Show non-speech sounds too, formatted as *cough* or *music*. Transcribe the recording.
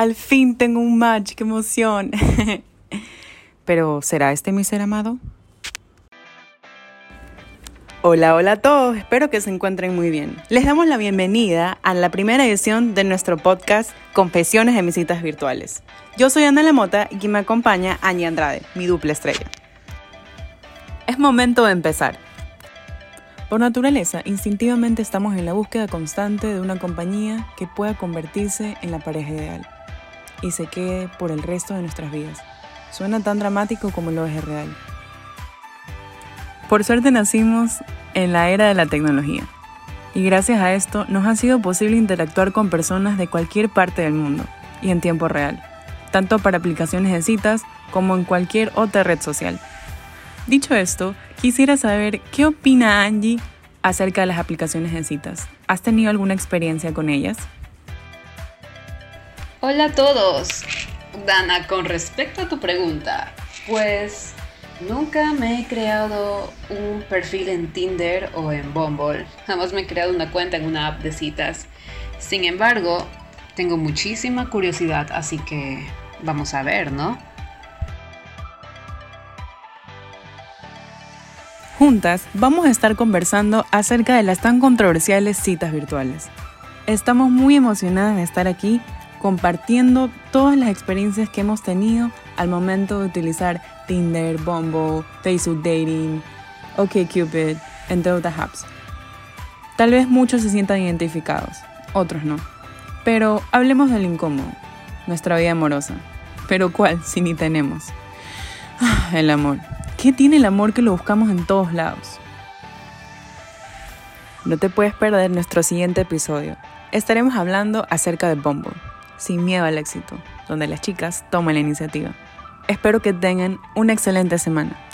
al fin tengo un match, qué emoción. *laughs* Pero, ¿será este mi ser amado? Hola, hola a todos, espero que se encuentren muy bien. Les damos la bienvenida a la primera edición de nuestro podcast Confesiones de mis citas virtuales. Yo soy Ana Lamota y me acompaña, Añi Andrade, mi dupla estrella. Es momento de empezar. Por naturaleza, instintivamente estamos en la búsqueda constante de una compañía que pueda convertirse en la pareja ideal y se quede por el resto de nuestras vidas. Suena tan dramático como lo es real. Por suerte nacimos en la era de la tecnología y gracias a esto nos ha sido posible interactuar con personas de cualquier parte del mundo y en tiempo real, tanto para aplicaciones de citas como en cualquier otra red social. Dicho esto, quisiera saber qué opina Angie acerca de las aplicaciones de citas. ¿Has tenido alguna experiencia con ellas? Hola a todos. Dana, con respecto a tu pregunta, pues nunca me he creado un perfil en Tinder o en Bumble. Jamás me he creado una cuenta en una app de citas. Sin embargo, tengo muchísima curiosidad, así que vamos a ver, ¿no? Juntas vamos a estar conversando acerca de las tan controversiales citas virtuales. Estamos muy emocionadas de estar aquí compartiendo todas las experiencias que hemos tenido al momento de utilizar Tinder, Bumble, Facebook Dating, OkCupid, entre otras apps. Tal vez muchos se sientan identificados, otros no. Pero hablemos del incómodo, nuestra vida amorosa. Pero ¿cuál si ni tenemos? Ah, el amor. ¿Qué tiene el amor que lo buscamos en todos lados? No te puedes perder nuestro siguiente episodio. Estaremos hablando acerca de Bumble sin miedo al éxito, donde las chicas toman la iniciativa. Espero que tengan una excelente semana.